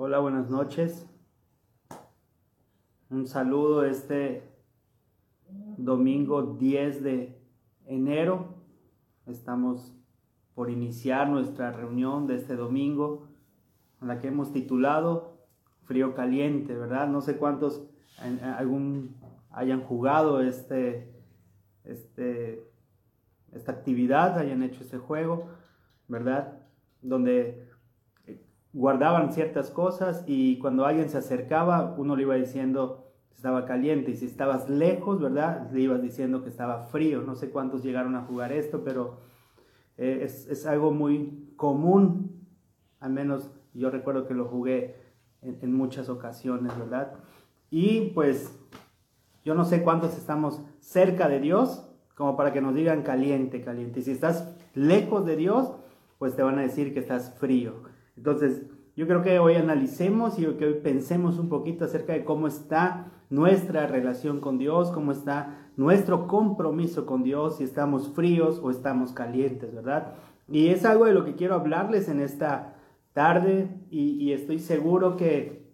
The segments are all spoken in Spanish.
Hola, buenas noches. Un saludo este domingo 10 de enero. Estamos por iniciar nuestra reunión de este domingo, la que hemos titulado Frío Caliente, ¿verdad? No sé cuántos algún, hayan jugado este, este, esta actividad, hayan hecho este juego, ¿verdad? Donde guardaban ciertas cosas y cuando alguien se acercaba, uno le iba diciendo estaba caliente y si estabas lejos, ¿verdad? Le ibas diciendo que estaba frío. No sé cuántos llegaron a jugar esto, pero eh, es, algo muy común, al menos yo recuerdo que lo jugué en, en muchas ocasiones, ¿verdad? Y pues yo no sé cuántos estamos cerca de Dios como para que nos digan caliente, caliente. Y si estás lejos de Dios, pues te van a decir que estás frío. Entonces, yo creo que hoy analicemos y que hoy pensemos un poquito acerca de cómo está nuestra relación con Dios, cómo está nuestro compromiso con Dios, si estamos fríos o estamos calientes, ¿verdad? Y es algo de lo que quiero hablarles en esta tarde y, estoy seguro que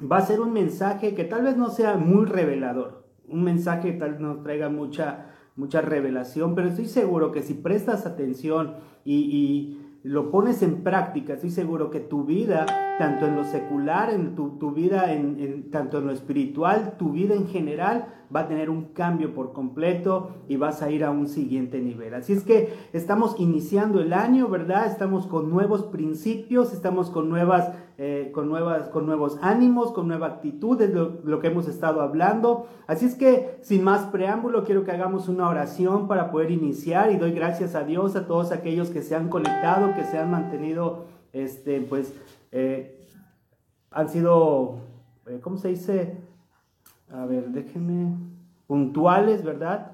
va a ser un mensaje que tal vez no sea muy revelador, un mensaje que tal vez nos traiga mucha, mucha revelación, pero estoy seguro que si prestas atención y lo pones en práctica, estoy seguro que tu vida, tanto en lo secular, en tu, vida, en, tanto en lo espiritual, tu vida en general, va a tener un cambio por completo y vas a ir a un siguiente nivel. Así es que estamos iniciando el año, ¿verdad? Estamos con nuevos principios, estamos con nuevas eh, con, nuevas, con nuevos ánimos, con nueva actitud, de lo, que hemos estado hablando. Así es que, sin más preámbulo, quiero que hagamos una oración para poder iniciar y doy gracias a Dios a todos aquellos que se han conectado, que se han mantenido, este, pues, eh, han sido, eh, ¿cómo se dice? A ver, déjenme, puntuales, ¿verdad?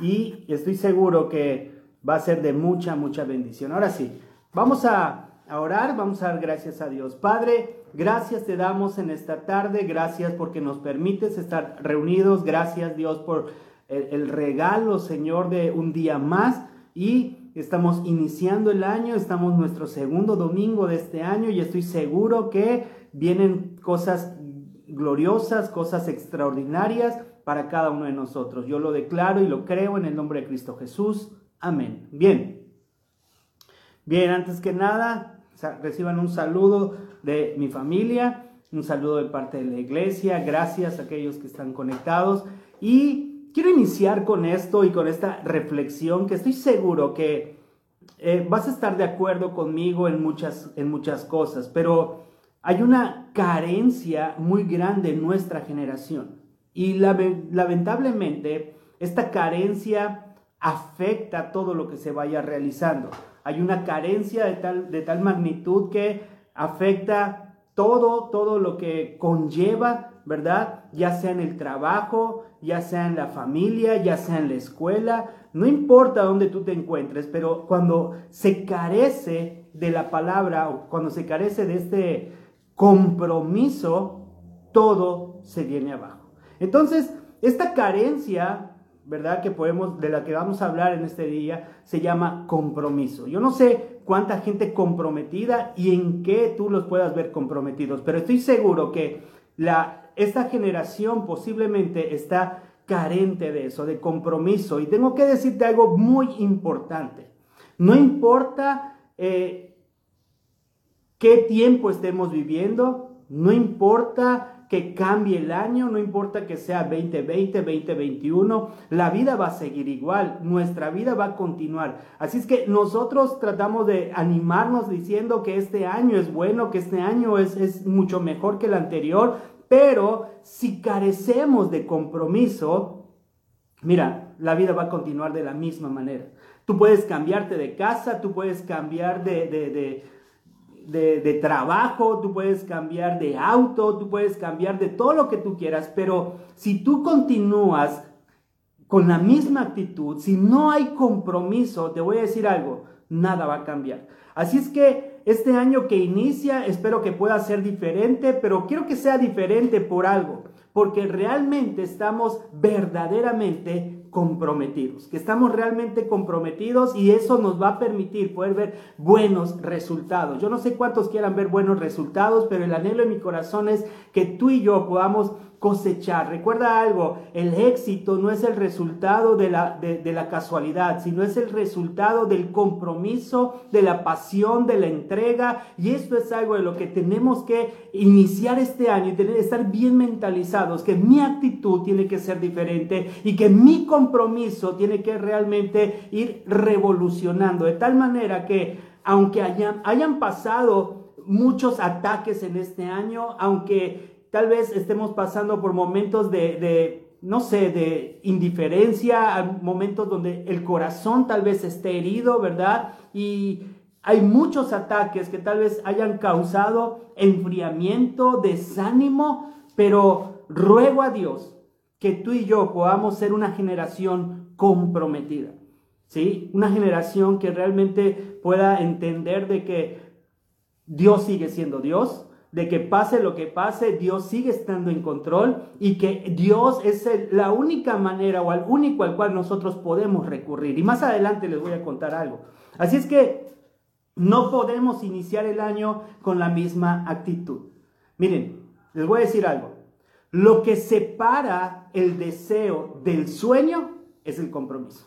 Y estoy seguro que va a ser de mucha, mucha bendición. Ahora sí, vamos a a orar, vamos a dar gracias a Dios. Padre, gracias te damos en esta tarde, gracias porque nos permites estar reunidos, gracias Dios por el, regalo, Señor, de un día más y estamos iniciando el año, estamos nuestro segundo domingo de este año y estoy seguro que vienen cosas gloriosas, cosas extraordinarias para cada uno de nosotros. Yo lo declaro y lo creo en el nombre de Cristo Jesús. Amén. Bien. Bien, antes que nada, reciban un saludo de mi familia, un saludo de parte de la iglesia, gracias a aquellos que están conectados y quiero iniciar con esto y con esta reflexión que estoy seguro que eh, vas a estar de acuerdo conmigo en muchas, en muchas cosas, pero hay una carencia muy grande en nuestra generación. Y lamentablemente esta carencia afecta todo lo que se vaya realizando. Hay una carencia de tal, de tal magnitud que afecta todo, todo lo que conlleva, ¿verdad? Ya sea en el trabajo, ya sea en la familia, ya sea en la escuela, no importa dónde tú te encuentres, pero cuando se carece de la palabra o cuando se carece de este compromiso, todo se viene abajo. Entonces, esta carencia ¿verdad? Que podemos, de la que vamos a hablar en este día, se llama compromiso. Yo no sé cuánta gente comprometida y en qué tú los puedas ver comprometidos, pero estoy seguro que la, esta generación posiblemente está carente de eso, de compromiso. Y tengo que decirte algo muy importante. No importa eh, qué tiempo estemos viviendo, no importa que cambie el año, no importa que sea 2020, 2021, la vida va a seguir igual, nuestra vida va a continuar. Así es que nosotros tratamos de animarnos diciendo que este año es bueno, que este año es, es mucho mejor que el anterior, pero si carecemos de compromiso, mira, la vida va a continuar de la misma manera. Tú puedes cambiarte de casa, tú puedes cambiar de, de de, trabajo, tú puedes cambiar de auto, tú puedes cambiar de todo lo que tú quieras, pero si tú continúas con la misma actitud, si no hay compromiso, te voy a decir algo, nada va a cambiar. Así es que este año que inicia, espero que pueda ser diferente, pero quiero que sea diferente por algo, porque realmente estamos verdaderamente comprometidos, que estamos realmente comprometidos y eso nos va a permitir poder ver buenos resultados. Yo no sé cuántos quieran ver buenos resultados, pero el anhelo de mi corazón es que tú y yo podamos cosechar. Recuerda algo, el éxito no es el resultado de la, de, la casualidad, sino es el resultado del compromiso, de la pasión, de la entrega. Y esto es algo de lo que tenemos que iniciar este año y tener, estar bien mentalizados, que mi actitud tiene que ser diferente y que mi compromiso tiene que realmente ir revolucionando, de tal manera que aunque hayan, hayan pasado muchos ataques en este año, aunque tal vez estemos pasando por momentos de, no sé, de indiferencia, momentos donde el corazón tal vez esté herido, ¿verdad? Y hay muchos ataques que tal vez hayan causado enfriamiento, desánimo, pero ruego a Dios que tú y yo podamos ser una generación comprometida, ¿sí? Una generación que realmente pueda entender de que Dios sigue siendo Dios, de que pase lo que pase, Dios sigue estando en control y que Dios es la única manera o al único al cual nosotros podemos recurrir. Y más adelante les voy a contar algo. Así es que no podemos iniciar el año con la misma actitud. Miren, les voy a decir algo. Lo que separa el deseo del sueño es el compromiso.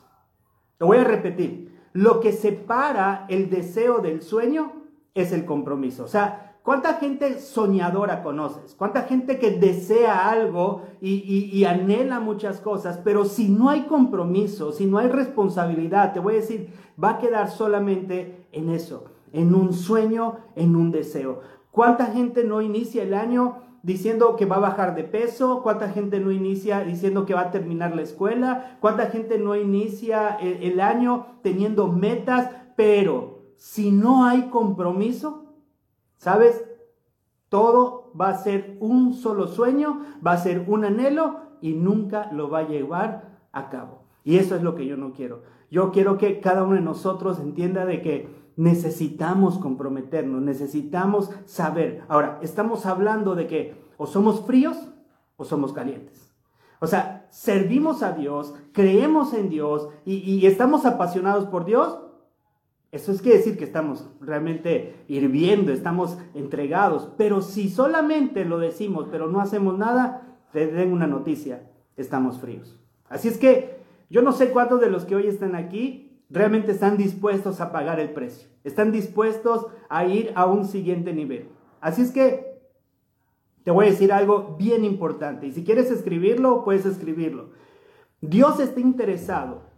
Lo voy a repetir. Lo que separa el deseo del sueño es el compromiso. O sea, ¿Cuánta gente soñadora conoces? ¿Cuánta gente que desea algo y, anhela muchas cosas? Pero si no hay compromiso, si no hay responsabilidad, te voy a decir, va a quedar solamente en eso, en un sueño, en un deseo. ¿Cuánta gente no inicia el año diciendo que va a bajar de peso? ¿Cuánta gente no inicia diciendo que va a terminar la escuela? ¿Cuánta gente no inicia el, el año teniendo metas? Pero si no hay compromiso, ¿Sabes? Todo va a ser un solo sueño, va a ser un anhelo y nunca lo va a llevar a cabo. Y eso es lo que yo no quiero. Yo quiero que cada uno de nosotros entienda de que necesitamos comprometernos, necesitamos saber. Ahora, estamos hablando de que o somos fríos o somos calientes. O sea, servimos a Dios, creemos en Dios y, y estamos apasionados por Dios eso es que decir que estamos realmente hirviendo, estamos entregados. Pero si solamente lo decimos, pero no hacemos nada, te den una noticia, estamos fríos. Así es que yo no sé cuántos de los que hoy están aquí realmente están dispuestos a pagar el precio. Están dispuestos a ir a un siguiente nivel. Así es que te voy a decir algo bien importante. Y si quieres escribirlo, puedes escribirlo. Dios está interesado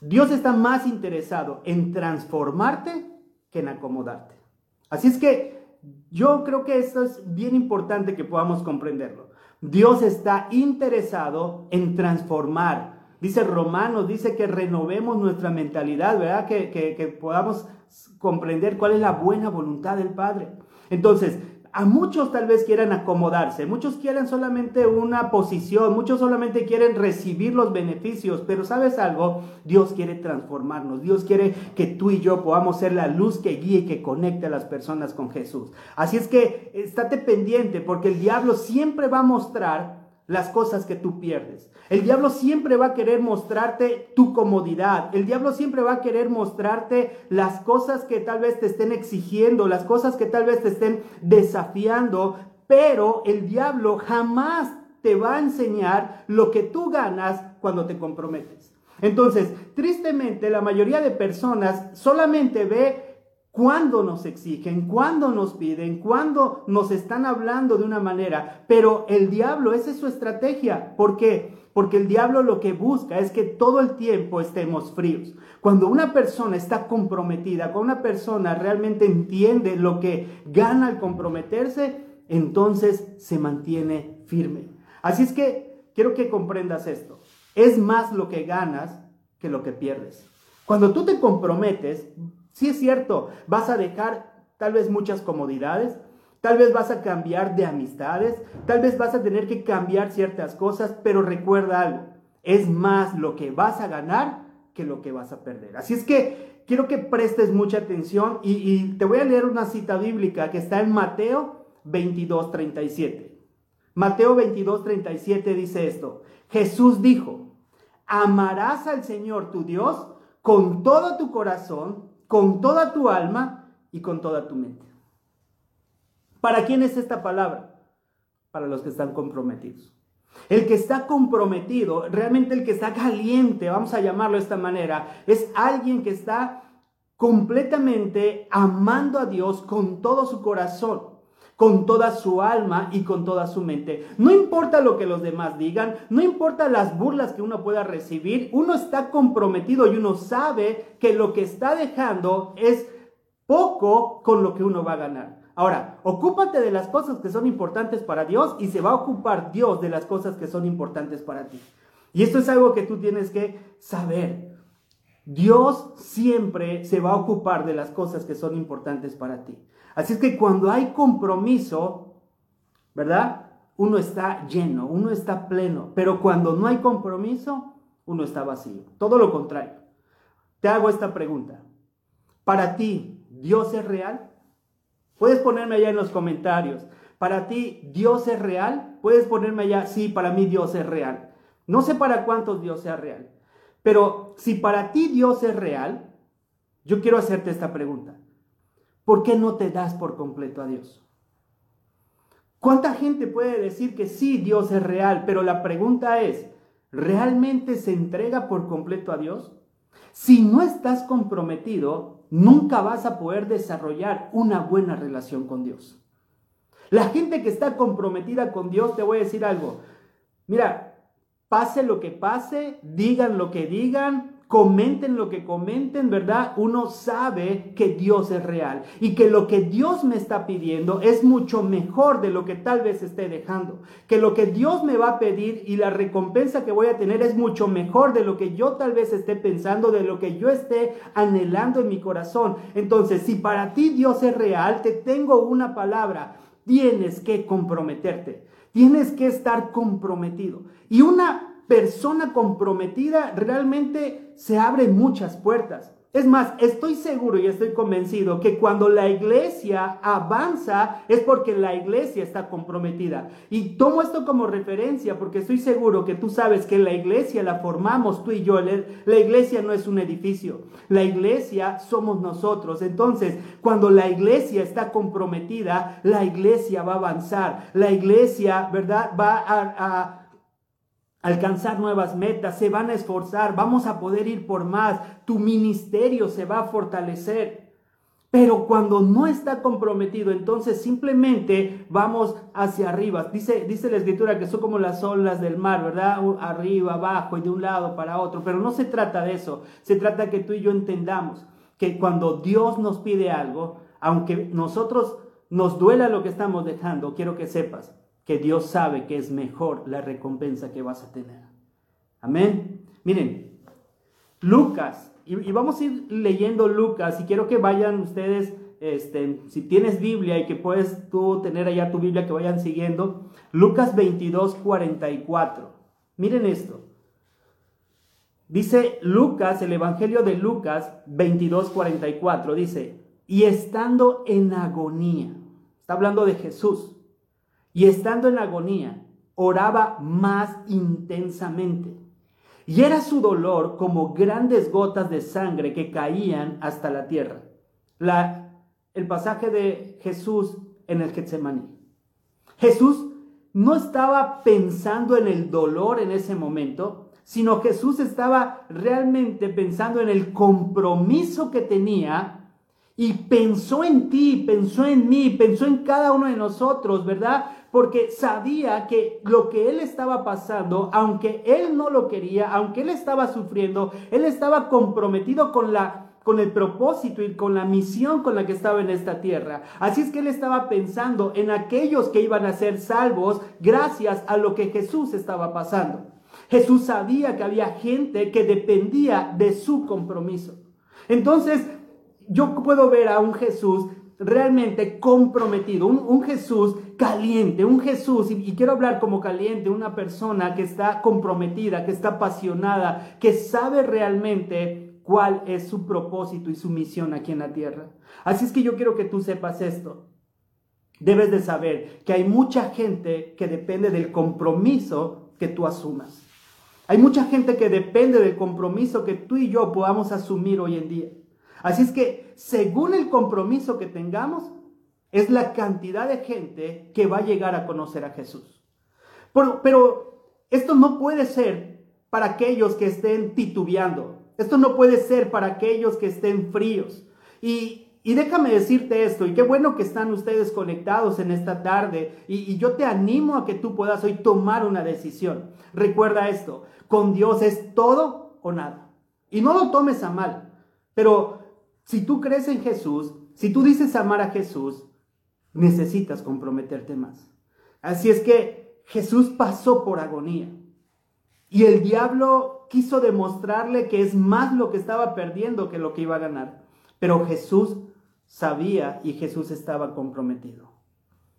Dios está más interesado en transformarte que en acomodarte. Así es que yo creo que esto es bien importante que podamos comprenderlo. Dios está interesado en transformar. Dice Romanos, dice que renovemos nuestra mentalidad, ¿verdad? Que, que podamos comprender cuál es la buena voluntad del Padre. Entonces, a muchos tal vez quieran acomodarse, muchos quieren solamente una posición, muchos solamente quieren recibir los beneficios, pero sabes algo, Dios quiere transformarnos, Dios quiere que tú y yo podamos ser la luz que guíe y que conecte a las personas con Jesús. Así es que estate pendiente porque el diablo siempre va a mostrar las cosas que tú pierdes. El diablo siempre va a querer mostrarte tu comodidad. El diablo siempre va a querer mostrarte las cosas que tal vez te estén exigiendo, las cosas que tal vez te estén desafiando, pero el diablo jamás te va a enseñar lo que tú ganas cuando te comprometes. Entonces, tristemente, la mayoría de personas solamente ve cuando nos exigen, cuando nos piden, cuando nos están hablando de una manera. Pero el diablo, esa es su estrategia. ¿Por qué? Porque el diablo lo que busca es que todo el tiempo estemos fríos. Cuando una persona está comprometida, cuando una persona realmente entiende lo que gana al comprometerse, entonces se mantiene firme. Así es que quiero que comprendas esto. Es más lo que ganas que lo que pierdes. Cuando tú te comprometes, Sí es cierto, vas a dejar tal vez muchas comodidades, tal vez vas a cambiar de amistades, tal vez vas a tener que cambiar ciertas cosas, pero recuerda algo, es más lo que vas a ganar que lo que vas a perder. Así es que quiero que prestes mucha atención y, te voy a leer una cita bíblica que está en Mateo 22, 37. Mateo 22, 37 dice esto, Jesús dijo, amarás al Señor tu Dios con todo tu corazón, con toda tu alma y con toda tu mente. ¿Para quién es esta palabra? Para los que están comprometidos. El que está comprometido, realmente el que está caliente, vamos a llamarlo de esta manera, es alguien que está completamente amando a Dios con todo su corazón con toda su alma y con toda su mente. No importa lo que los demás digan, no importa las burlas que uno pueda recibir, uno está comprometido y uno sabe que lo que está dejando es poco con lo que uno va a ganar. Ahora, ocúpate de las cosas que son importantes para Dios y se va a ocupar Dios de las cosas que son importantes para ti. Y esto es algo que tú tienes que saber. Dios siempre se va a ocupar de las cosas que son importantes para ti. Así es que cuando hay compromiso, ¿verdad? Uno está lleno, uno está pleno, pero cuando no hay compromiso, uno está vacío. Todo lo contrario. Te hago esta pregunta. Para ti, ¿Dios es real? Puedes ponerme allá en los comentarios. Para ti, ¿Dios es real? Puedes ponerme allá, sí, para mí Dios es real. No sé para cuántos Dios sea real, pero si para ti Dios es real, yo quiero hacerte esta pregunta. ¿Por qué no te das por completo a Dios? ¿Cuánta gente puede decir que sí, Dios es real, pero la pregunta es, ¿realmente se entrega por completo a Dios? Si no estás comprometido, nunca vas a poder desarrollar una buena relación con Dios. La gente que está comprometida con Dios, te voy a decir algo. Mira, pase lo que pase, digan lo que digan, comenten lo que comenten, ¿verdad? Uno sabe que Dios es real y que lo que Dios me está pidiendo es mucho mejor de lo que tal vez esté dejando. Que lo que Dios me va a pedir y la recompensa que voy a tener es mucho mejor de lo que yo tal vez esté pensando, de lo que yo esté anhelando en mi corazón. Entonces, si para ti Dios es real, te tengo una palabra. Tienes que comprometerte. Tienes que estar comprometido. Y una persona comprometida realmente se abren muchas puertas. Es más, estoy seguro y estoy convencido que cuando la iglesia avanza es porque la iglesia está comprometida. Y tomo esto como referencia porque estoy seguro que tú sabes que la iglesia la formamos tú y yo. La iglesia no es un edificio. La iglesia somos nosotros. Entonces, cuando la iglesia está comprometida, la iglesia va a avanzar. La iglesia, ¿verdad? Va a alcanzar nuevas metas, se van a esforzar, vamos a poder ir por más, tu ministerio se va a fortalecer. Pero cuando no está comprometido, entonces simplemente vamos hacia arriba. Dice, dice la escritura que son como las olas del mar, ¿verdad? Arriba, abajo y de un lado para otro. Pero no se trata de eso. Se trata que tú y yo entendamos que cuando Dios nos pide algo, aunque nosotros nos duela lo que estamos dejando, quiero que sepas, que Dios sabe que es mejor la recompensa que vas a tener. Amén. Miren, Lucas, y, vamos a ir leyendo Lucas, y quiero que vayan ustedes, este, si tienes Biblia y que puedes tú tener allá tu Biblia, que vayan siguiendo, Lucas 22, 44. Miren esto. Dice Lucas, el Evangelio de Lucas 22, 44, dice, y estando en agonía, está hablando de Jesús, y estando en agonía, oraba más intensamente. Y era su dolor como grandes gotas de sangre que caían hasta la tierra. La, el pasaje de Jesús en el Getsemaní. Jesús no estaba pensando en el dolor en ese momento, sino Jesús estaba realmente pensando en el compromiso que tenía y pensó en ti, pensó en mí, pensó en cada uno de nosotros, ¿verdad? Porque sabía que lo que él estaba pasando, aunque él no lo quería, aunque él estaba sufriendo, él estaba comprometido con la con el propósito y con la misión con la que estaba en esta tierra. Así es que él estaba pensando en aquellos que iban a ser salvos gracias a lo que Jesús estaba pasando. Jesús sabía que había gente que dependía de su compromiso. Entonces, yo puedo ver a un Jesús realmente comprometido, un, Jesús caliente, un Jesús, y, quiero hablar como caliente, una persona que está comprometida, que está apasionada, que sabe realmente cuál es su propósito y su misión aquí en la tierra. Así es que yo quiero que tú sepas esto. Debes de saber que hay mucha gente que depende del compromiso que tú asumas. Hay mucha gente que depende del compromiso que tú y yo podamos asumir hoy en día. Así es que según el compromiso que tengamos, es la cantidad de gente que va a llegar a conocer a Jesús. Pero, pero esto no puede ser para aquellos que estén titubeando. Esto no puede ser para aquellos que estén fríos. Y, déjame decirte esto, y qué bueno que están ustedes conectados en esta tarde, y, y, yo te animo a que tú puedas hoy tomar una decisión. Recuerda esto, con Dios es todo o nada. Y no lo tomes a mal, pero si tú crees en Jesús, si tú dices amar a Jesús, necesitas comprometerte más. Así es que Jesús pasó por agonía. Y el diablo quiso demostrarle que es más lo que estaba perdiendo que lo que iba a ganar. Pero Jesús sabía y Jesús estaba comprometido.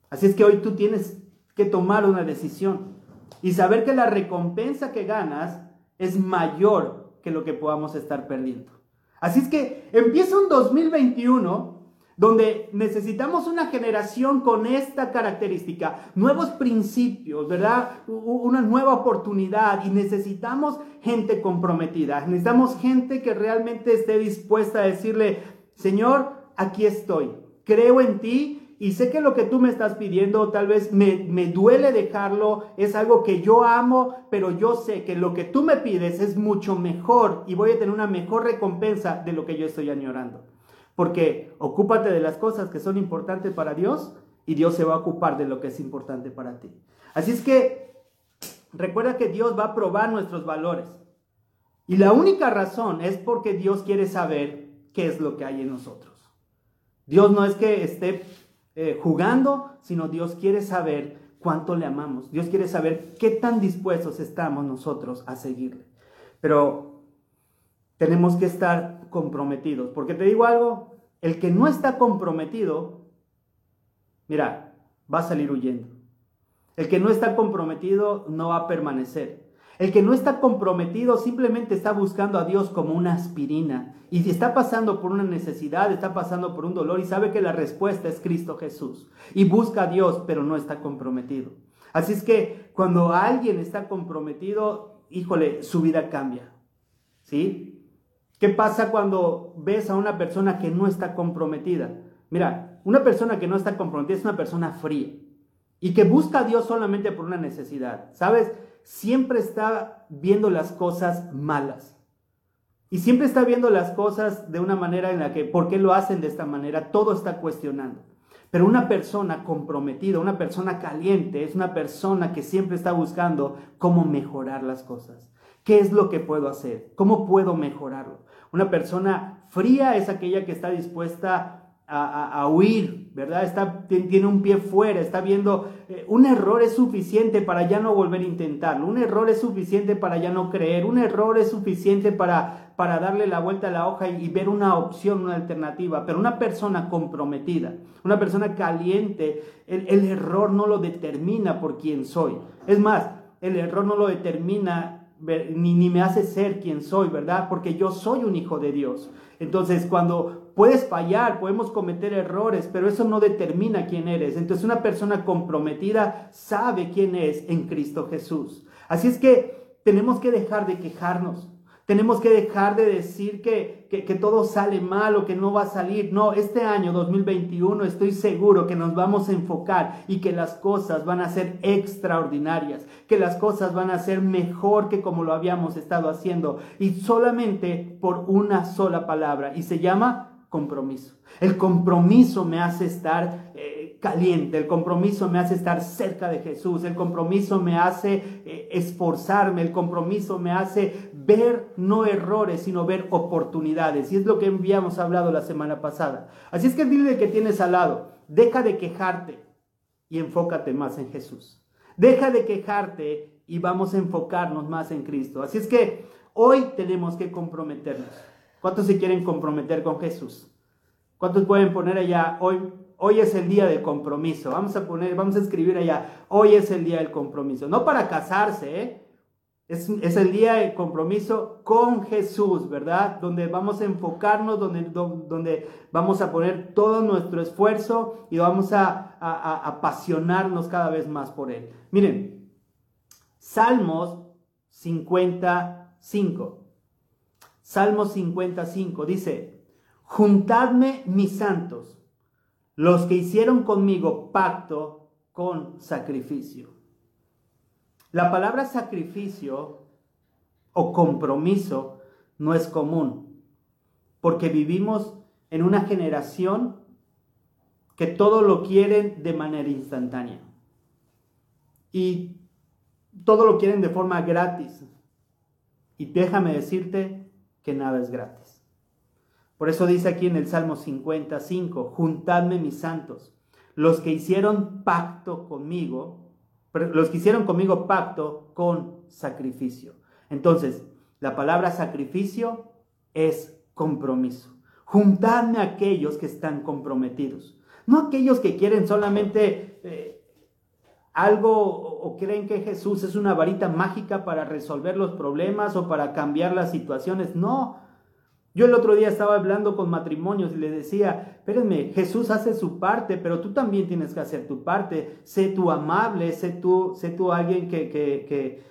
Así es que hoy tú tienes que tomar una decisión y saber que la recompensa que ganas es mayor que lo que podamos estar perdiendo. Así es que empieza un 2021 donde necesitamos una generación con esta característica, nuevos principios, ¿verdad? Una nueva oportunidad y necesitamos gente comprometida, necesitamos gente que realmente esté dispuesta a decirle, Señor, aquí estoy, creo en ti y sé que lo que tú me estás pidiendo tal vez me, me, duele dejarlo, es algo que yo amo, pero yo sé que lo que tú me pides es mucho mejor y voy a tener una mejor recompensa de lo que yo estoy añorando. Porque ocúpate de las cosas que son importantes para Dios y Dios se va a ocupar de lo que es importante para ti. Así es que recuerda que Dios va a probar nuestros valores. Y la única razón es porque Dios quiere saber qué es lo que hay en nosotros. Dios no es que esté eh, jugando, sino Dios quiere saber cuánto le amamos. Dios quiere saber qué tan dispuestos estamos nosotros a seguirle. Pero tenemos que estar comprometidos. Porque te digo algo, el que no está comprometido, mira, va a salir huyendo. El que no está comprometido no va a permanecer. El que no está comprometido simplemente está buscando a Dios como una aspirina. Y si está pasando por una necesidad, está pasando por un dolor y sabe que la respuesta es Cristo Jesús. Y busca a Dios, pero no está comprometido. Así es que cuando alguien está comprometido, híjole, su vida cambia. ¿Sí? ¿Qué pasa cuando ves a una persona que no está comprometida? Mira, una persona que no está comprometida es una persona fría y que busca a Dios solamente por una necesidad. ¿Sabes? Siempre está viendo las cosas malas. Y siempre está viendo las cosas de una manera en la que, ¿por qué lo hacen de esta manera? Todo está cuestionando. Pero una persona comprometida, una persona caliente, es una persona que siempre está buscando cómo mejorar las cosas. ¿Qué es lo que puedo hacer? ¿Cómo puedo mejorarlo? Una persona fría es aquella que está dispuesta a, huir, ¿verdad? Está, tiene un pie fuera, está viendo, eh, un error es suficiente para ya no volver a intentarlo, un error es suficiente para ya no creer, un error es suficiente para, para darle la vuelta a la hoja y, ver una opción, una alternativa, pero una persona comprometida, una persona caliente, el, el error no lo determina por quién soy. Es más, el error no lo determina ni, ni me hace ser quien soy, ¿verdad? Porque yo soy un hijo de Dios. Entonces, cuando puedes fallar, podemos cometer errores, pero eso no determina quién eres. Entonces, una persona comprometida sabe quién es en Cristo Jesús. Así es que tenemos que dejar de quejarnos. Tenemos que dejar de decir que, que, todo sale mal o que no va a salir. No, este año 2021 estoy seguro que nos vamos a enfocar y que las cosas van a ser extraordinarias, que las cosas van a ser mejor que como lo habíamos estado haciendo y solamente por una sola palabra y se llama compromiso. El compromiso me hace estar eh, caliente, el compromiso me hace estar cerca de Jesús, el compromiso me hace eh, esforzarme, el compromiso me hace ver no errores, sino ver oportunidades. Y es lo que habíamos hablado la semana pasada. Así es que dile que tienes al lado, deja de quejarte y enfócate más en Jesús. Deja de quejarte y vamos a enfocarnos más en Cristo. Así es que hoy tenemos que comprometernos. ¿Cuántos se quieren comprometer con Jesús? ¿Cuántos pueden poner allá hoy? Hoy es el día del compromiso. Vamos a poner, vamos a escribir allá. Hoy es el día del compromiso. No para casarse, ¿eh? Es, el día de compromiso con Jesús, ¿verdad? Donde vamos a enfocarnos, donde, donde vamos a poner todo nuestro esfuerzo y vamos a, apasionarnos cada vez más por Él. Miren, Salmos 55. Salmo 55 dice, Juntadme mis santos, los que hicieron conmigo pacto con sacrificio. La palabra sacrificio o compromiso no es común, porque vivimos en una generación que todo lo quieren de manera instantánea. Y todo lo quieren de forma gratis. Y déjame decirte que nada es gratis. Por eso dice aquí en el Salmo 55, juntadme mis santos, los que hicieron pacto conmigo, los que hicieron conmigo pacto con sacrificio. Entonces, la palabra sacrificio es compromiso. Juntadme a aquellos que están comprometidos, no aquellos que quieren solamente eh, algo o creen que Jesús es una varita mágica para resolver los problemas o para cambiar las situaciones. No. Yo el otro día estaba hablando con matrimonios y les decía, espérenme, Jesús hace su parte, pero tú también tienes que hacer tu parte. Sé tú amable, sé tú, sé tú alguien que, que, que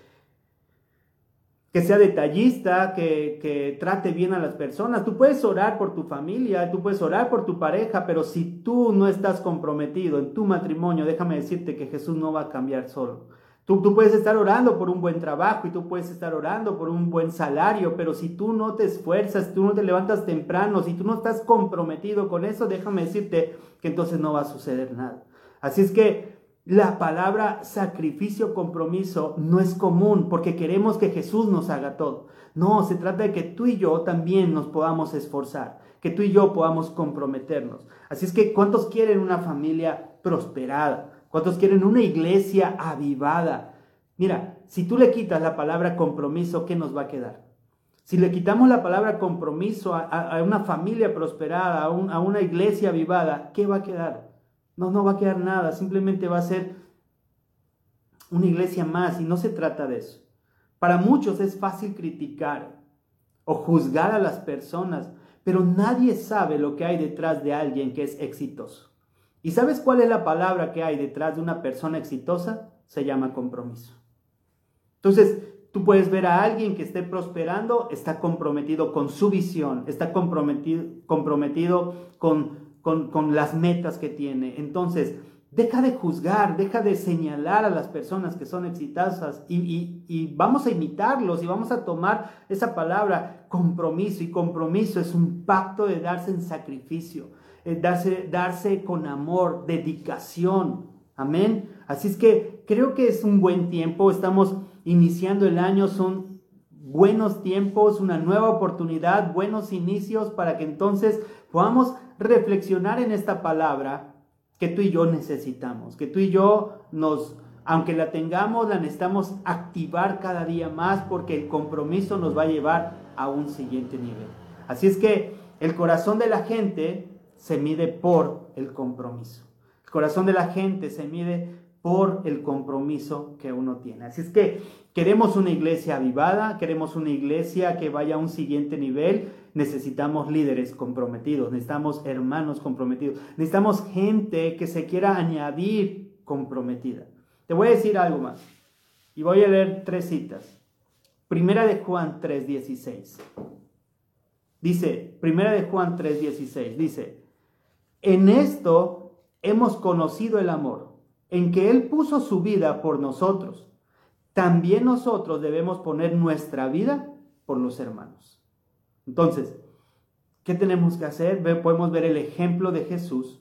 que sea detallista, que, trate bien a las personas. Tú puedes orar por tu familia, tú puedes orar por tu pareja, pero si tú no estás comprometido en tu matrimonio, déjame decirte que Jesús no va a cambiar solo. Tú, tú, puedes estar orando por un buen trabajo y tú puedes estar orando por un buen salario, pero si tú no te esfuerzas, tú no te levantas temprano, si tú no estás comprometido con eso, déjame decirte que entonces no va a suceder nada. Así es que la palabra sacrificio, compromiso no es común porque queremos que Jesús nos haga todo. No, se trata de que tú y yo también nos podamos esforzar, que tú y yo podamos comprometernos. Así es que, ¿cuántos quieren una familia prosperada? ¿Cuántos quieren una iglesia avivada? Mira, si tú le quitas la palabra compromiso, ¿qué nos va a quedar? Si le quitamos la palabra compromiso a, una familia prosperada, a, a una iglesia avivada, ¿qué va a quedar? No, no va a quedar nada, simplemente va a ser una iglesia más y no se trata de eso. Para muchos es fácil criticar o juzgar a las personas, pero nadie sabe lo que hay detrás de alguien que es exitoso. ¿Y sabes cuál es la palabra que hay detrás de una persona exitosa? Se llama compromiso. Entonces, tú puedes ver a alguien que esté prosperando, está comprometido con su visión, está comprometido, comprometido con con, las metas que tiene. Entonces, deja de juzgar, deja de señalar a las personas que son exitosas y, vamos a imitarlos y vamos a tomar esa palabra compromiso. Y compromiso es un pacto de darse en sacrificio, eh, darse, darse con amor, dedicación. Amén. Así es que creo que es un buen tiempo. Estamos iniciando el año, son buenos tiempos, una nueva oportunidad, buenos inicios para que entonces podamos reflexionar en esta palabra que tú y yo necesitamos, que tú y yo nos, aunque la tengamos, la necesitamos activar cada día más porque el compromiso nos va a llevar a un siguiente nivel. Así es que el corazón de la gente se mide por el compromiso. El corazón de la gente se mide por el compromiso que uno tiene. Así es que queremos una iglesia avivada, queremos una iglesia que vaya a un siguiente nivel, necesitamos líderes comprometidos, necesitamos hermanos comprometidos, necesitamos gente que se quiera añadir comprometida. Te voy a decir algo más y voy a leer tres citas. Primera de Juan 3:16. Dice, Primera de Juan 3:16, dice, en esto hemos conocido el amor en que Él puso su vida por nosotros, también nosotros debemos poner nuestra vida por los hermanos. Entonces, ¿qué tenemos que hacer? Podemos ver el ejemplo de Jesús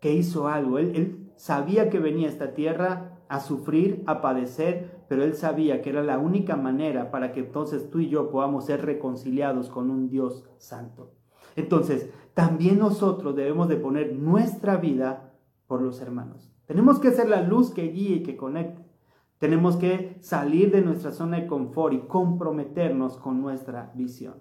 que hizo algo. Él, sabía que venía a esta tierra a sufrir, a padecer, pero él sabía que era la única manera para que entonces tú y yo podamos ser reconciliados con un Dios santo. Entonces, también nosotros debemos de poner nuestra vida por los hermanos. Tenemos que ser la luz que guíe y que conecte. Tenemos que salir de nuestra zona de confort y comprometernos con nuestra visión.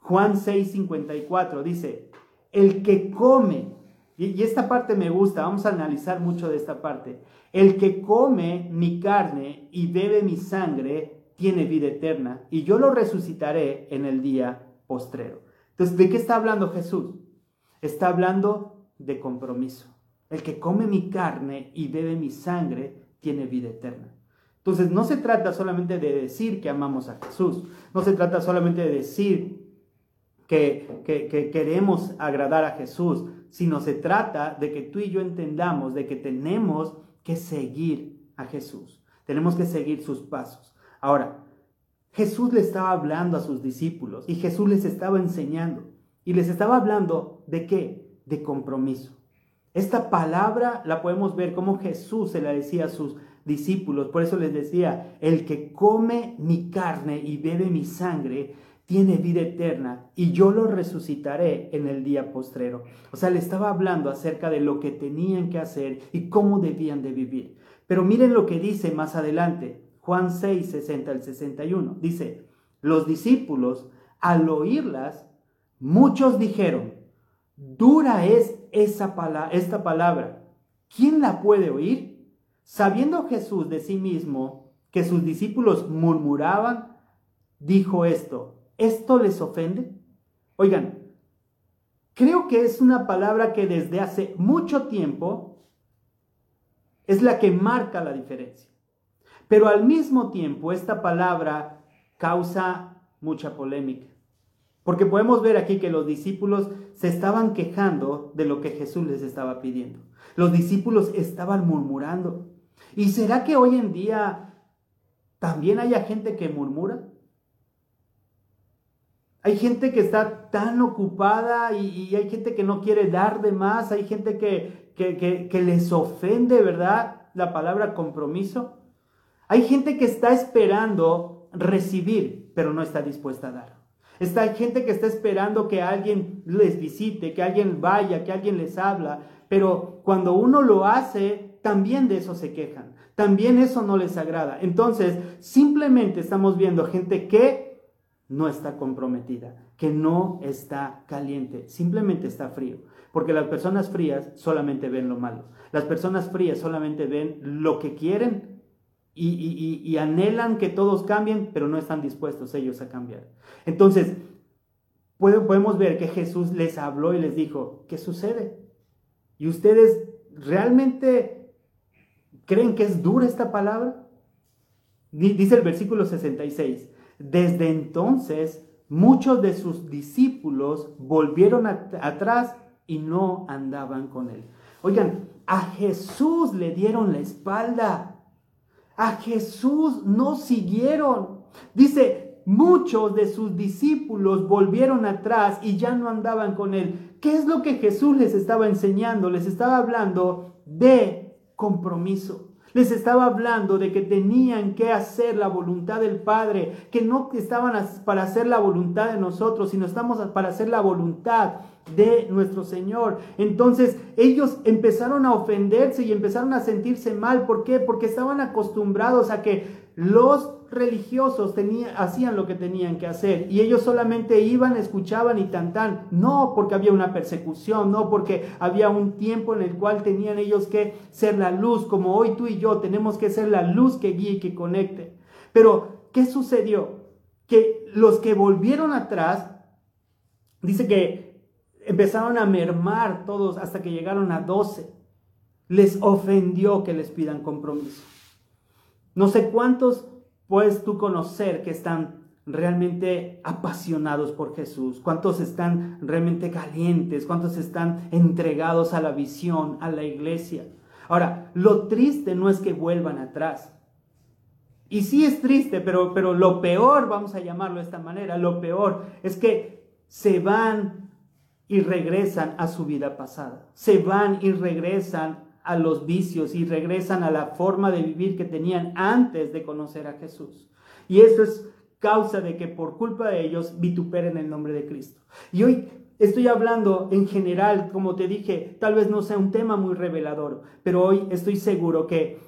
Juan 6:54 dice, el que come, y esta parte me gusta, vamos a analizar mucho de esta parte, el que come mi carne y bebe mi sangre tiene vida eterna y yo lo resucitaré en el día postrero. Entonces, ¿de qué está hablando Jesús? Está hablando de compromiso. El que come mi carne y bebe mi sangre tiene vida eterna. Entonces no se trata solamente de decir que amamos a Jesús, no se trata solamente de decir que, que, queremos agradar a Jesús, sino se trata de que tú y yo entendamos de que tenemos que seguir a Jesús, tenemos que seguir sus pasos. Ahora, Jesús le estaba hablando a sus discípulos y Jesús les estaba enseñando y les estaba hablando de qué? De compromiso. Esta palabra la podemos ver como Jesús se la decía a sus discípulos. Por eso les decía, el que come mi carne y bebe mi sangre, tiene vida eterna y yo lo resucitaré en el día postrero. O sea, le estaba hablando acerca de lo que tenían que hacer y cómo debían de vivir. Pero miren lo que dice más adelante, Juan 6, 60 al 61. Dice, los discípulos, al oírlas, muchos dijeron, dura es esa esta palabra. ¿Quién la puede oír? Sabiendo Jesús de sí mismo que sus discípulos murmuraban, dijo esto, ¿Esto les ofende? Oigan, creo que es una palabra que desde hace mucho tiempo es la que marca la diferencia. Pero al mismo tiempo esta palabra causa mucha polémica. Porque podemos ver aquí que los discípulos se estaban quejando de lo que Jesús les estaba pidiendo. Los discípulos estaban murmurando. ¿Y será que hoy en día también haya gente que murmura? Hay gente que está tan ocupada y, hay gente que no quiere dar de más, hay gente que, que, les ofende, ¿verdad? La palabra compromiso. Hay gente que está esperando recibir, pero no está dispuesta a dar. Está hay gente que está esperando que alguien les visite, que alguien vaya, que alguien les habla, pero cuando uno lo hace, también de eso se quejan. También eso no les agrada. Entonces, simplemente estamos viendo gente que no está comprometida, que no está caliente, simplemente está frío. Porque las personas frías solamente ven lo malo. Las personas frías solamente ven lo que quieren y, anhelan que todos cambien, pero no están dispuestos ellos a cambiar. Entonces, podemos ver que Jesús les habló y les dijo, ¿qué sucede? ¿Y ustedes realmente creen que es dura esta palabra? Dice el versículo 66. Desde entonces, muchos de sus discípulos volvieron atrás y no andaban con él. Oigan, a Jesús le dieron la espalda. A Jesús no siguieron. Dice, muchos de sus discípulos volvieron atrás y ya no andaban con él. ¿Qué es lo que Jesús les estaba enseñando? Les estaba hablando de compromiso. Les estaba hablando de que tenían que hacer la voluntad del Padre, que no estaban para hacer la voluntad de nosotros, sino estamos para hacer la voluntad de nuestro Señor. Entonces ellos empezaron a ofenderse y empezaron a sentirse mal. ¿Por qué? Porque estaban acostumbrados a que los religiosos hacían lo que tenían que hacer y ellos solamente iban, escuchaban y tan No porque había una persecución, no porque había un tiempo en el cual tenían ellos que ser la luz, como hoy tú y yo tenemos que ser la luz que guíe y que conecte. Pero, ¿qué sucedió? Que los que volvieron atrás, dice que empezaron a mermar todos hasta que llegaron a 12. Les ofendió que les pidan compromiso. No sé cuántos puedes tú conocer que están realmente apasionados por Jesús, cuántos están realmente calientes, cuántos están entregados a la visión, a la iglesia. Ahora, lo triste no es que vuelvan atrás. Y sí es triste, pero, pero lo peor, vamos a llamarlo de esta manera, lo peor es que se van y regresan a su vida pasada. Se van y regresan a los vicios y regresan a la forma de vivir que tenían antes de conocer a Jesús. Y eso es causa de que por culpa de ellos vituperen el nombre de Cristo. Y hoy estoy hablando en general, como te dije, tal vez no sea un tema muy revelador, pero hoy estoy seguro que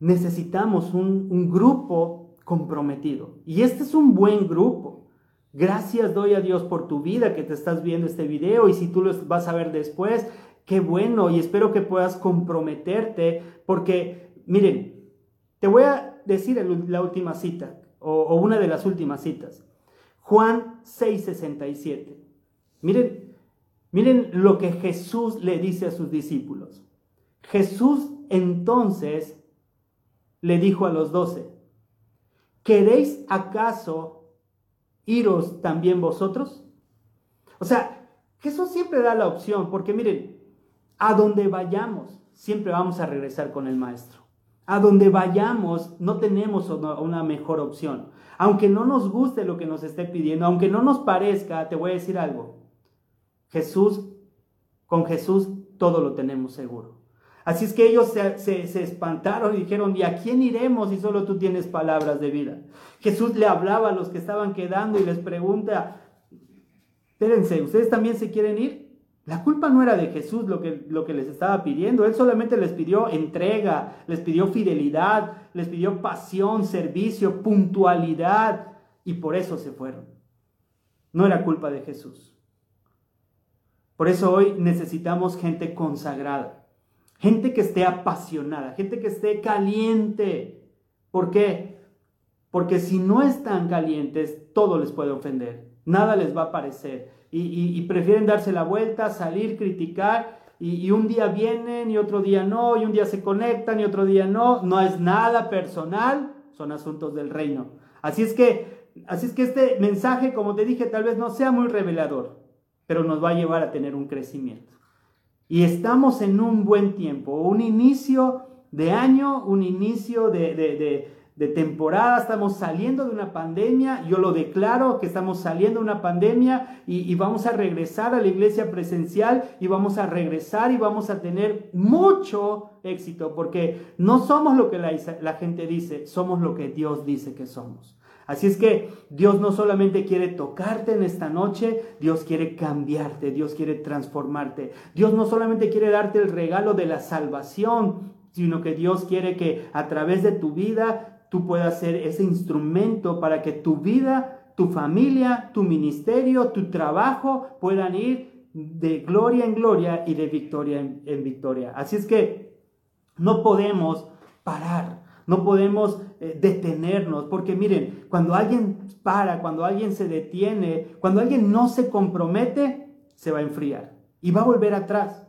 necesitamos un, un grupo comprometido. Y este es un buen grupo. Gracias doy a Dios por tu vida que te estás viendo este video y si tú lo vas a ver después, Qué bueno y espero que puedas comprometerte porque, miren, te voy a decir la última cita o, una de las últimas citas. Juan 6:67. Miren, miren lo que Jesús le dice a sus discípulos. Jesús entonces le dijo a los doce, ¿queréis acaso iros también vosotros? O sea, Jesús siempre da la opción, porque miren, a donde vayamos, siempre vamos a regresar con el Maestro. A donde vayamos, no tenemos una mejor opción. Aunque no nos guste lo que nos esté pidiendo, aunque no nos parezca, te voy a decir algo. Jesús, con Jesús todo lo tenemos seguro. Así es que ellos se, espantaron y dijeron, ¿y a quién iremos si solo tú tienes palabras de vida? Jesús le hablaba a los que estaban quedando y les pregunta, espérense, ¿ustedes también se quieren ir? La culpa no era de Jesús lo que, lo que les estaba pidiendo, Él solamente les pidió entrega, les pidió fidelidad, les pidió pasión, servicio, puntualidad, y por eso se fueron. No era culpa de Jesús. Por eso hoy necesitamos gente consagrada Gente que esté apasionada, gente que esté caliente. ¿Por qué? Porque si no están calientes, todo les puede ofender. Nada les va a parecer. Y, prefieren darse la vuelta, salir, criticar. Y, y, un día vienen y otro día no. Y un día se conectan y otro día no. No es nada personal. Son asuntos del reino. Así es que, así es que este mensaje, como te dije, tal vez no sea muy revelador. Pero nos va a llevar a tener un crecimiento. Y estamos en un buen tiempo, un inicio de año, un inicio de, temporada, estamos saliendo de una pandemia, yo lo declaro que estamos saliendo de una pandemia y, vamos a regresar a la iglesia presencial y vamos a regresar y vamos a tener mucho éxito, porque no somos lo que la gente dice, somos lo que Dios dice que somos. Así es que Dios no solamente quiere tocarte en esta noche, Dios quiere cambiarte, Dios quiere transformarte. Dios no solamente quiere darte el regalo de la salvación, sino que Dios quiere que a través de tu vida tú puedas ser ese instrumento para que tu vida, tu familia, tu ministerio, tu trabajo puedan ir de gloria en gloria y de victoria en, victoria. Así es que no podemos parar, no podemos eh, detenernos, porque miren, cuando alguien para, cuando alguien se detiene, cuando alguien no se compromete, se va a enfriar y va a volver atrás.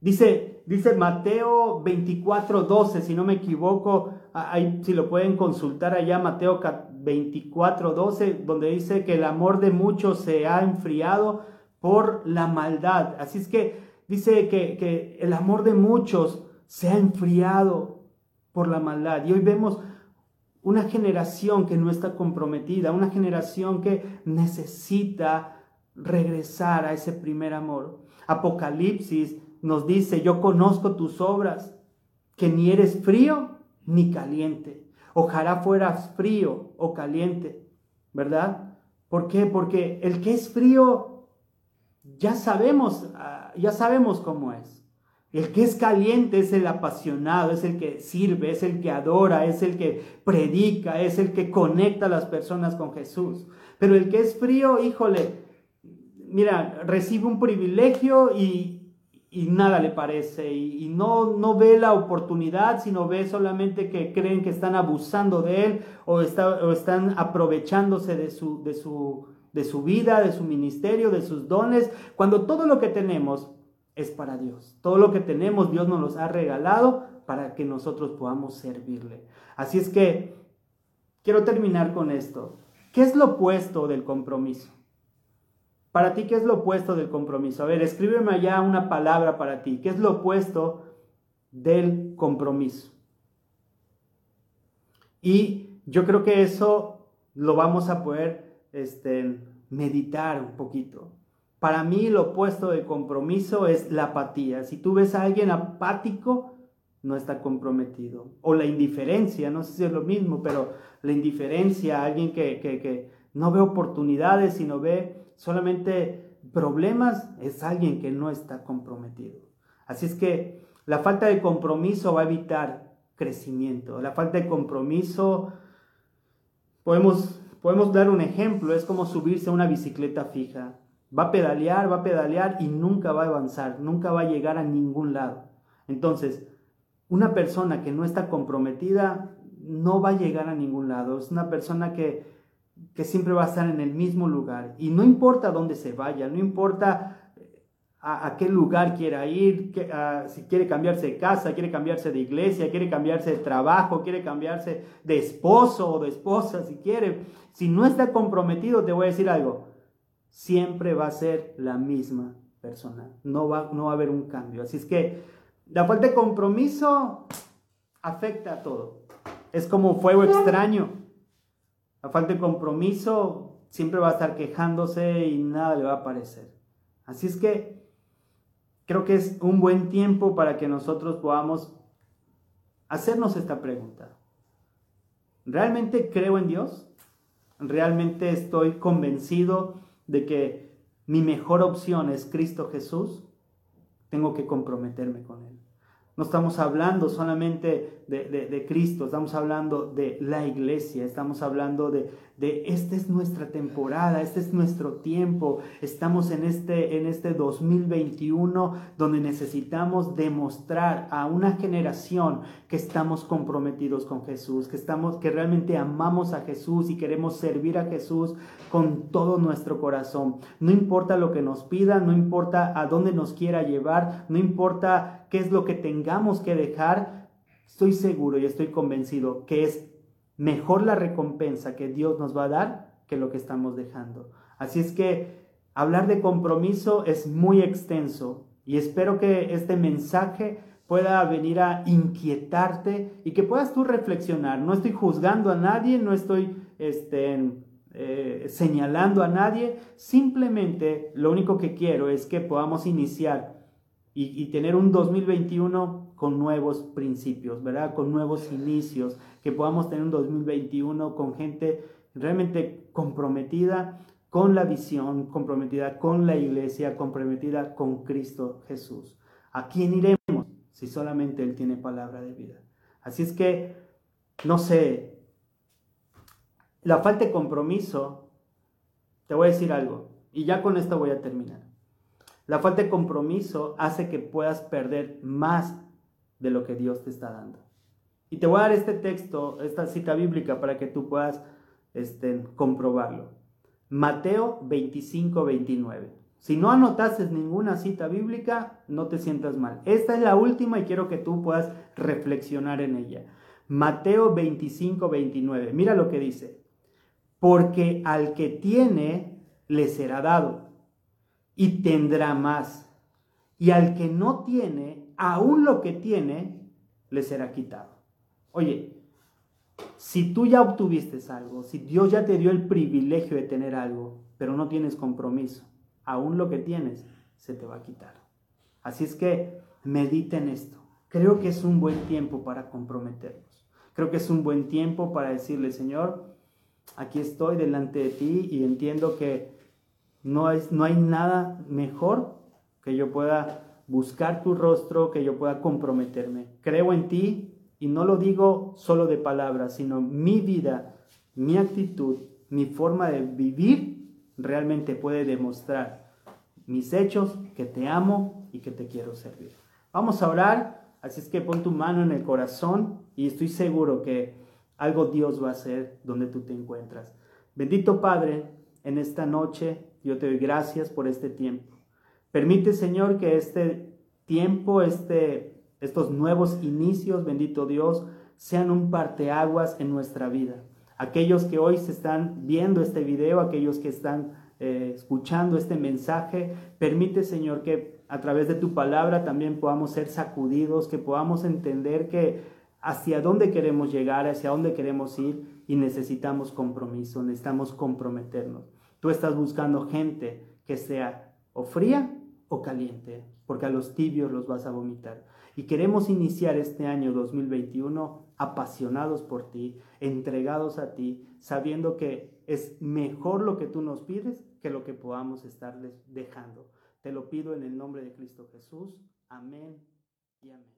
Dice, dice Mateo 24, 12, si no me equivoco, ahí, si lo pueden consultar allá, Mateo 24, 12, donde dice que el amor de muchos se ha enfriado por la maldad. Así es que dice que el amor de muchos se ha enfriado por la maldad. Y hoy vemos una generación que no está comprometida, una generación que necesita regresar a ese primer amor. Apocalipsis nos dice, yo conozco tus obras, que ni eres frío ni caliente. Ojalá fueras frío o caliente, ¿verdad? ¿Por qué? Porque el que es frío, ya sabemos, ah, ya sabemos cómo es. El que es caliente es el apasionado, es el que sirve, es el que adora, es el que predica, es el que conecta a las personas con Jesús. Pero el que es frío, híjole, mira, recibe un privilegio y, nada le parece y, no, no ve la oportunidad, sino ve solamente que creen que están abusando de él o, están aprovechándose de su, de, su, de su vida, de su ministerio, de sus dones, cuando todo lo que tenemos es para Dios. Todo lo que tenemos Dios nos los ha regalado para que nosotros podamos servirle. Así es que quiero terminar con esto. ¿Qué es lo opuesto del compromiso? Para ti, ¿qué es lo opuesto del compromiso? A ver, escríbeme allá una palabra para ti. ¿Qué es lo opuesto del compromiso? Y yo creo que eso lo vamos a poder este, meditar un poquito. Para mí lo opuesto de compromiso es la apatía. Si tú ves a alguien apático, no está comprometido. O la indiferencia, no sé si es lo mismo, pero la indiferencia, alguien que, no ve oportunidades, sino ve solamente problemas, es alguien que no está comprometido. Así es que la falta de compromiso va a evitar crecimiento. La falta de compromiso, podemos, podemos dar un ejemplo, es como subirse a una bicicleta fija. Va a pedalear, va a pedalear y nunca va a avanzar, nunca va a llegar a ningún lado. Entonces, una persona que no está comprometida no va a llegar a ningún lado. Es una persona que, que siempre va a estar en el mismo lugar. Y no importa dónde se vaya, no importa a, qué lugar quiera ir, si quiere cambiarse de casa, quiere cambiarse de iglesia, quiere cambiarse de trabajo, quiere cambiarse de esposo o de esposa, si quiere. Si no está comprometido, te voy a decir algo, siempre va a ser la misma persona, no va, no va a haber un cambio. Así es que la falta de compromiso afecta a todo. Es como fuego extraño. La falta de compromiso siempre va a estar quejándose y nada le va a parecer. Así es que creo que es un buen tiempo para que nosotros podamos hacernos esta pregunta. ¿Realmente creo en Dios? ¿Realmente estoy convencido de que mi mejor opción es Cristo Jesús? Tengo que comprometerme con Él. No estamos hablando solamente de, Cristo, estamos hablando de la iglesia, estamos hablando de, de esta es nuestra temporada, este es nuestro tiempo, estamos en este, en este 2021 donde necesitamos demostrar a una generación que estamos comprometidos con Jesús, que, estamos, que realmente amamos a Jesús y queremos servir a Jesús con todo nuestro corazón. No importa lo que nos pida, no importa a dónde nos quiera llevar, no importa qué es lo que tengamos que dejar, estoy seguro y estoy convencido que es mejor la recompensa que Dios nos va a dar que lo que estamos dejando. Así es que hablar de compromiso es muy extenso y espero que este mensaje pueda venir a inquietarte y que puedas tú reflexionar. No estoy juzgando a nadie, no estoy este, eh, señalando a nadie, simplemente lo único que quiero es que podamos iniciar y, tener un 2021 con nuevos principios, ¿verdad? Con nuevos inicios, que podamos tener un 2021 con gente realmente comprometida con la visión, comprometida con la iglesia, comprometida con Cristo Jesús. ¿A quién iremos si solamente Él tiene palabra de vida? Así es que, no sé, la falta de compromiso, te voy a decir algo, y ya con esto voy a terminar. La falta de compromiso hace que puedas perder más de lo que Dios te está dando. Y te voy a dar este texto, esta cita bíblica, para que tú puedas este, comprobarlo. Mateo 25, 29. Si no anotaste ninguna cita bíblica, no te sientas mal. Esta es la última y quiero que tú puedas reflexionar en ella. Mateo 25, 29. Mira lo que dice. Porque al que tiene, le será dado y tendrá más. Y al que no tiene, aún lo que tiene, le será quitado. Oye, si tú ya obtuviste algo, si Dios ya te dio el privilegio de tener algo, pero no tienes compromiso, aún lo que tienes se te va a quitar. Así es que medita en esto. Creo que es un buen tiempo para comprometernos. Creo que es un buen tiempo para decirle, Señor, aquí estoy delante de ti y entiendo que no, es, no hay nada mejor que yo pueda buscar tu rostro, que yo pueda comprometerme. Creo en ti y no lo digo solo de palabras, sino mi vida, mi actitud, mi forma de vivir realmente puede demostrar mis hechos que te amo y que te quiero servir. Vamos a orar, así es que pon tu mano en el corazón y estoy seguro que algo Dios va a hacer donde tú te encuentras. Bendito Padre, en esta noche yo te doy gracias por este tiempo. Permite, Señor, que este tiempo, este, estos nuevos inicios, bendito Dios, sean un parteaguas en nuestra vida. Aquellos que hoy se están viendo este video, aquellos que están eh, escuchando este mensaje, permite, Señor, que a través de tu palabra también podamos ser sacudidos, que podamos entender que hacia dónde queremos llegar, hacia dónde queremos ir y necesitamos compromiso, necesitamos comprometernos. Tú estás buscando gente que sea o fría o caliente, porque a los tibios los vas a vomitar. Y queremos iniciar este año 2021 apasionados por ti, entregados a ti, sabiendo que es mejor lo que tú nos pides que lo que podamos estarles dejando. Te lo pido en el nombre de Cristo Jesús. Amén y amén.